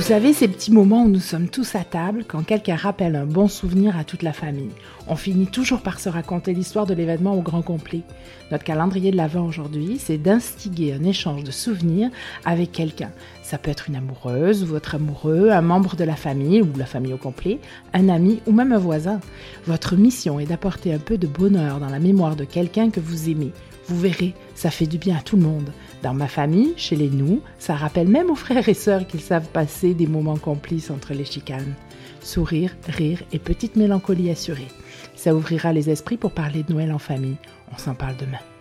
savez, ces petits moments où nous sommes tous à table, quand quelqu'un rappelle un bon souvenir à toute la famille. On finit toujours par se raconter l'histoire de l'événement au grand complet. Notre calendrier de l'Avent aujourd'hui, c'est d'instiguer un échange de souvenirs avec quelqu'un. Ça peut être une amoureuse ou votre amoureux, un membre de la famille ou la famille au complet, un ami ou même un voisin. Votre mission est d'apporter un peu de bonheur dans la mémoire de quelqu'un que vous aimez. Vous verrez, ça fait du bien à tout le monde. Dans ma famille, chez les nous, ça rappelle même aux frères et sœurs qu'ils savent passer des moments complices entre les chicanes. Sourire, rire et petite mélancolie assurée. Ça ouvrira les esprits pour parler de Noël en famille. On s'en parle demain.